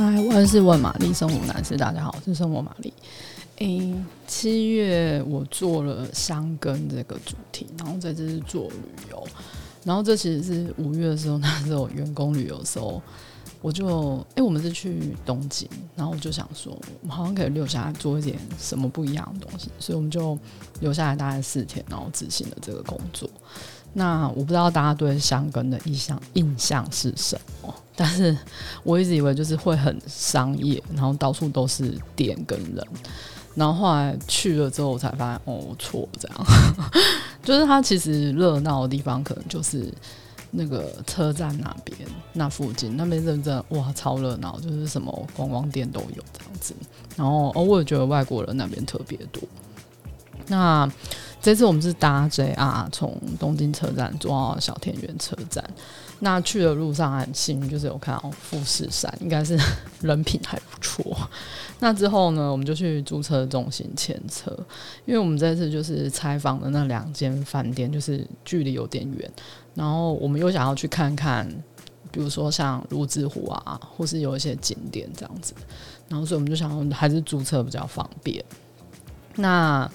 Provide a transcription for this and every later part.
嗨，我是问玛丽，生活男士，大家好，我是生活玛丽。诶，七月我做了箱根这个主题，然后这次是做旅游，然后这其实是五月的时候，那时候员工旅游的时候，我就诶，我们是去东京，然后我就想说，我们好像可以留下来做一点什么不一样的东西，所以我们就留下来大概四天，然后执行了这个工作。那我不知道大家对香根的印象印象是什么，但是我一直以为就是会很商业，然后到处都是店跟人，然后后来去了之后才发现哦，错，这样，就是它其实热闹的地方可能就是那个车站那边那附近那边真的哇超热闹，就是什么观光店都有这样子，然后哦我也觉得外国人那边特别多，那。这次我们是搭 JR 从东京车站坐到小田园车站，那去的路上很幸运，就是有看到富士山，应该是人品还不错。那之后呢，我们就去租车中心牵车，因为我们这次就是采访的那两间饭店，就是距离有点远，然后我们又想要去看看，比如说像芦之湖啊，或是有一些景点这样子，然后所以我们就想还是租车比较方便。那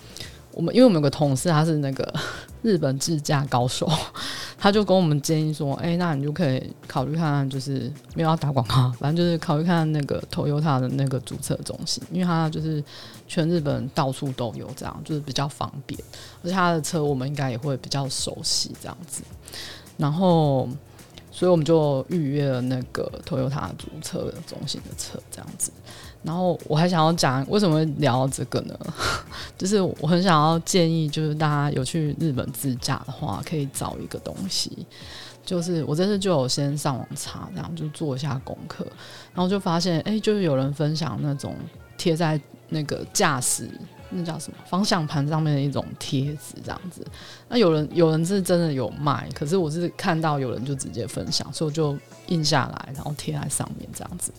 我们因为我们有个同事，他是那个 日本自驾高手，他就跟我们建议说：“哎、那你就可以考虑看看，就是没有要打广告，反正就是考虑看看那个 Toyota 的那个租车中心，因为他就是全日本到处都有，这样就是比较方便，而且他的车我们应该也会比较熟悉这样子。然后，所以我们就预约了那个 Toyota 租车中心的车，这样子。”然后我还想要讲为什么会聊这个呢？就是我很想要建议，就是大家有去日本自驾的话，可以找一个东西。就是我这次就有先上网查，这样就做一下功课，然后就发现，哎，就是有人分享那种贴在那个驾驶那叫什么方向盘上面的一种贴纸，这样子。那有人有人是真的有卖，可是我是看到有人就直接分享，所以我就印下来，然后贴在上面这样子。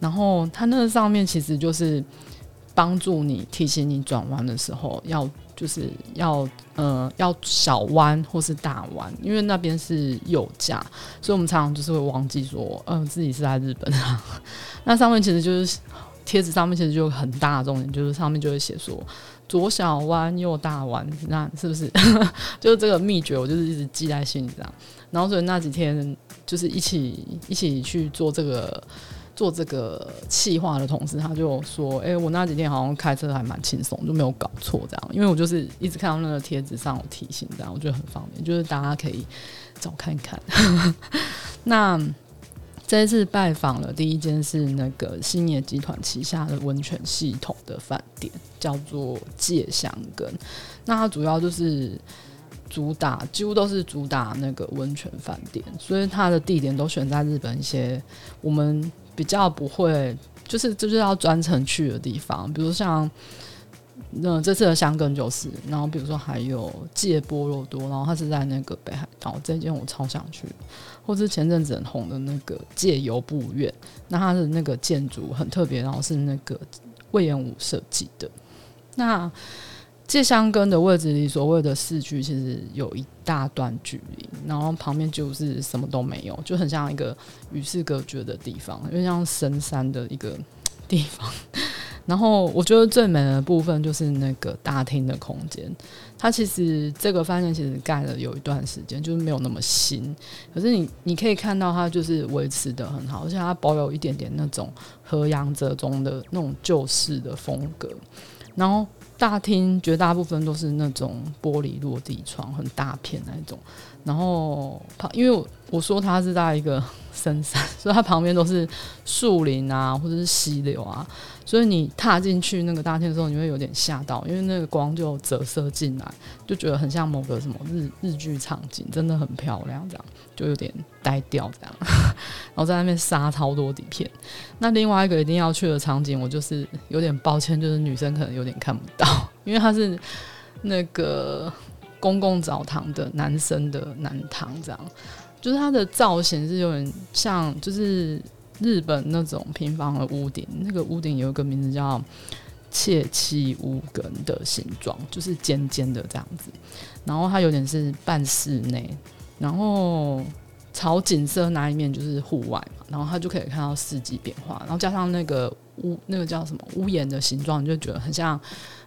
然后它那个上面其实就是帮助你提醒你转弯的时候要就是要呃要小弯或是大弯，因为那边是右驾，所以我们常常就是会忘记说，嗯、自己是在日本啊。那上面其实就是贴纸上面其实就很大的重点，就是上面就会写说左小弯右大弯，那是不是 就是这个秘诀？我就是一直记在心里这样。然后所以那几天就是一起一起去做这个。做这个企划的同时，他就说：“哎、我那几天好像开车还蛮轻松，就没有搞错这样。因为我就是一直看到那个贴纸上有提醒，这样我觉得很方便，就是大家可以找看看。那这次拜访了第一间是那个星野集团旗下的温泉系统的饭店，叫做界香根。那它主要就是主打，几乎都是主打那个温泉饭店，所以它的地点都选在日本一些我们。比较不会，就是就是要专程去的地方，比如像那这次的箱根就是，然后比如说还有界波罗多，然后它是在那个北海道，这间我超想去，或是前阵子很红的那个界由布院，那它的那个建筑很特别，然后是那个魏延武设计的，那。界箱根的位置离所谓的市区其实有一大段距离，然后旁边就是什么都没有，就很像一个与世隔绝的地方，因为像深山的一个地方。然后我觉得最美的部分就是那个大厅的空间，它其实这个饭店其实盖了有一段时间，就是没有那么新，可是你你可以看到它就是维持得很好，而且它保有一点点那种和洋折中的那种旧式的风格，然后。大厅绝大部分都是那种玻璃落地窗，很大片那种。然后旁，因为我说它是在一个 深山，所以它旁边都是树林啊，或者是溪流啊。所以你踏进去那个大厅的时候，你会有点吓到，因为那个光就折射进来，就觉得很像某个什么日日剧场景，真的很漂亮，这样就有点呆掉这样。然后在那边杀超多底片。那另外一个一定要去的场景，我就是有点抱歉，就是女生可能有点看不到，因为它是那个公共澡堂的男生的男汤，这样就是它的造型是有点像，就是。日本那种平房的屋顶，那个屋顶有一个名字叫“切妻屋根”的形状，就是尖尖的这样子。然后它有点是半室内，然后朝景色那一面就是户外嘛，然后它就可以看到四季变化，然后加上那个屋那个叫什么屋檐的形状，你就觉得很像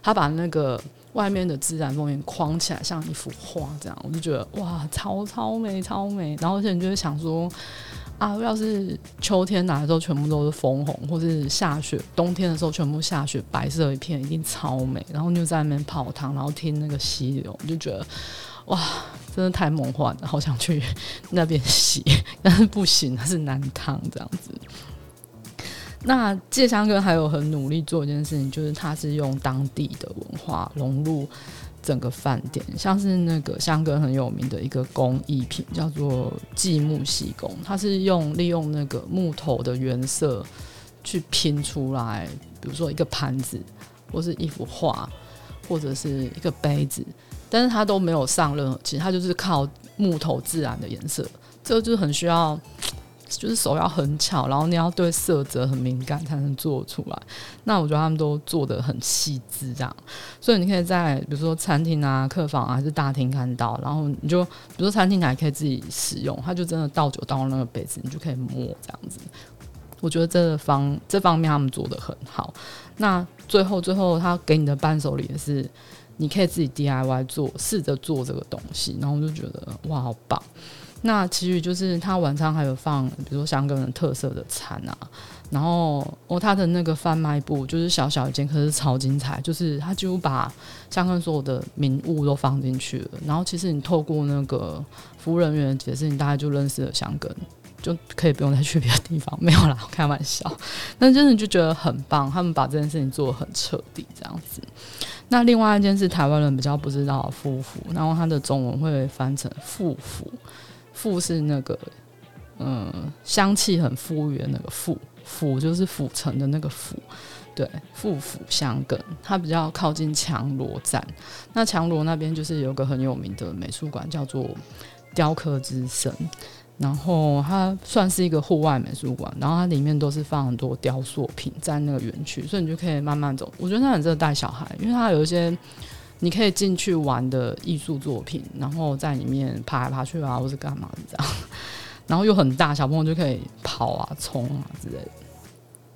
他把那个外面的自然风景框起来，像一幅画这样，我就觉得哇，超超美超美。然后而且你就会想说啊，要是秋天来的时候全部都是枫红，或是下雪，冬天的时候全部下雪，白色一片，一定超美。然后就在那边泡汤，然后听那个溪流，我就觉得。哇，真的太梦幻了，好想去 那边洗，但是不行，它是南汤这样子。那介香根还有很努力做一件事情，就是它是用当地的文化融入整个饭店，像是那个香根很有名的一个工艺品叫做继木细工，它是用利用那个木头的原色去拼出来，比如说一个盘子，或是一幅画，或者是一个杯子。但是它都没有上任何，其实它就是靠木头自然的颜色，这个就是很需要，就是手要很巧，然后你要对色泽很敏感才能做出来。那我觉得他们都做得很细致，这样，所以你可以在比如说餐厅啊、客房啊，还是大厅看到，然后你就比如说餐厅你还可以自己使用，它就真的倒酒倒那个杯子，你就可以摸这样子。我觉得这个方这方面他们做得很好。那最后最后他给你的伴手礼也是。你可以自己 DIY 做，试着做这个东西，然后我就觉得哇，好棒！那其余就是他晚上还有放，比如说香根人特色的餐啊，然后哦，他的那个贩卖部就是小小一间，可是超精彩，就是他几乎把香根所有的名物都放进去了。然后其实你透过那个服务人员解释，你大概就认识了香根，就可以不用再去别的地方。没有啦，开玩笑。但真的就觉得很棒，他们把这件事情做得很彻底，这样子。那另外一件是台湾人比较不知道的馥福，然后它的中文会翻成富福，馥是那个嗯香气很馥郁的那个馥，府就是府城的那个府，对，馥福香根，它比较靠近强罗站，那强罗那边就是有个很有名的美术馆叫做雕刻之森。然后它算是一个户外美术馆，然后它里面都是放很多雕塑品在那个园区，所以你就可以慢慢走。我觉得它很适合带小孩，因为它有一些你可以进去玩的艺术作品，然后在里面爬来爬去啊，或是干嘛的这样。然后又很大，小朋友就可以跑啊、冲啊之类的。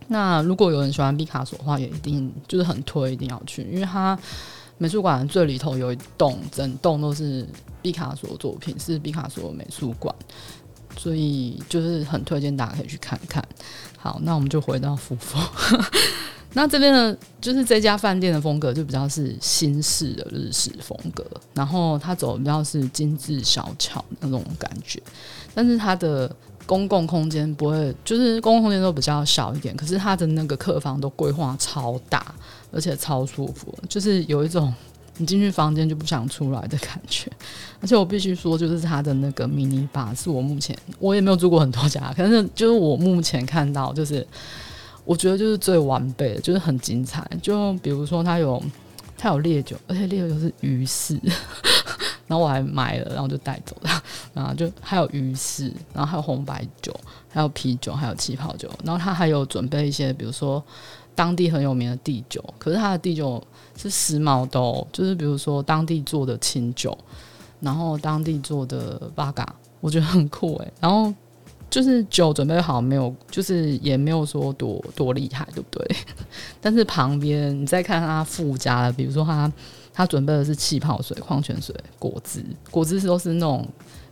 那如果有人喜欢毕卡索的话，也一定就是很推，一定要去，因为它美术馆最里头有一栋，整栋都是毕卡索作品，是毕卡索美术馆。所以就是很推荐大家可以去看看。好，那我们就回到馥福。那这边呢，就是这家饭店的风格就比较是新式的日式风格，然后它走的比较是精致小巧那种感觉。但是它的公共空间不会，就是公共空间都比较小一点，可是它的那个客房都规划超大，而且超舒服，就是有一种。你进去房间就不想出来的感觉，而且我必须说，就是它的那个迷你吧是我目前我也没有住过很多家，可是就是我目前看到，就是我觉得就是最完备的，就是很精彩。就比如说它有它有烈酒，而且烈酒是鱼式，然后我还买了，然后就带走了。然后就还有鱼式，然后还有红白酒，还有啤酒，还有气泡酒，然后它还有准备一些，比如说。当地很有名的地酒，可是它的地酒是时髦的哦，就是比如说当地做的清酒，然后当地做的八嘎，我觉得很酷诶。然后就是酒准备好没有，就是也没有说多多厉害，对不对？但是旁边你再看他附加的，比如说他他准备的是气泡水、矿泉水、果汁，果汁都是那种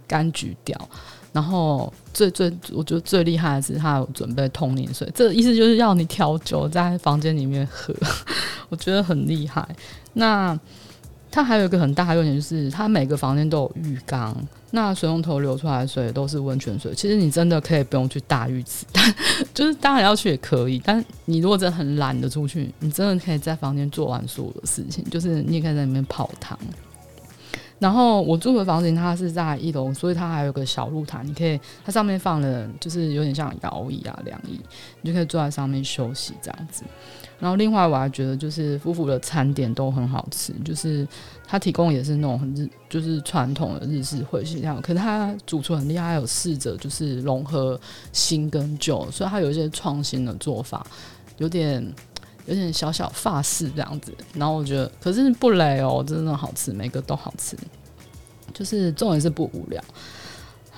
柑橘调。然后最最，我觉得最厉害的是，他有准备通灵水，这意思就是要你调酒在房间里面喝，我觉得很厉害。那它还有一个很大的优点，就是它每个房间都有浴缸，那水龙头流出来的水都是温泉水。其实你真的可以不用去大浴池，但 就是当然要去也可以。但你如果真的很懒得出去，你真的可以在房间做完所有的事情，就是你也可以在里面泡汤。然后我住的房间它是在一楼，所以它还有个小露台，你可以它上面放的就是有点像摇椅啊、凉椅，你就可以坐在上面休息这样子。然后另外我还觉得就是夫妇的餐点都很好吃，就是它提供也是那种很日，就是传统的日式会席料，可是它主厨很厉害，有试着就是融合新跟旧，所以它有一些创新的做法，有点。有点小小发饰这样子，然后我觉得，可是不雷哦，真的好吃，每个都好吃，就是重点是不无聊。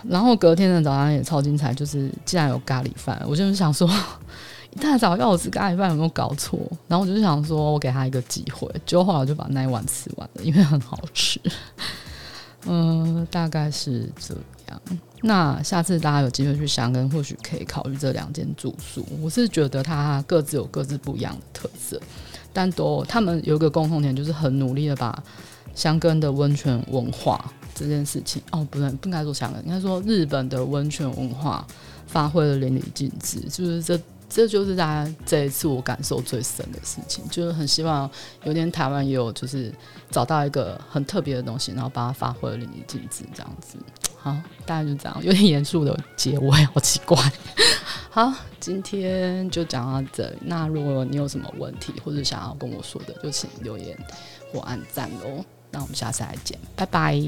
然后隔天的早上也超精彩，就是竟然有咖喱饭，我就是想说，一大早要我吃咖喱饭有没有搞错？然后我就想说我给他一个机会，结果后来我就把那一碗吃完了，因为很好吃。嗯，大概是这那下次大家有机会去香根，或许可以考虑这两间住宿。我是觉得它各自有各自不一样的特色，但都他们有一个共同点，就是很努力的把香根的温泉文化这件事情，哦，不能不应该说香根，应该说日本的温泉文化发挥的淋漓尽致，就是这。这就是大家这一次我感受最深的事情，就是很希望有点台湾也有，就是找到一个很特别的东西，然后把它发挥的淋漓尽致，这样子。好，大概就这样，有点严肃的结尾，好奇怪。好，今天就讲到这里。那如果你有什么问题或者想要跟我说的，就请留言或按赞喽。那我们下次再见，拜拜。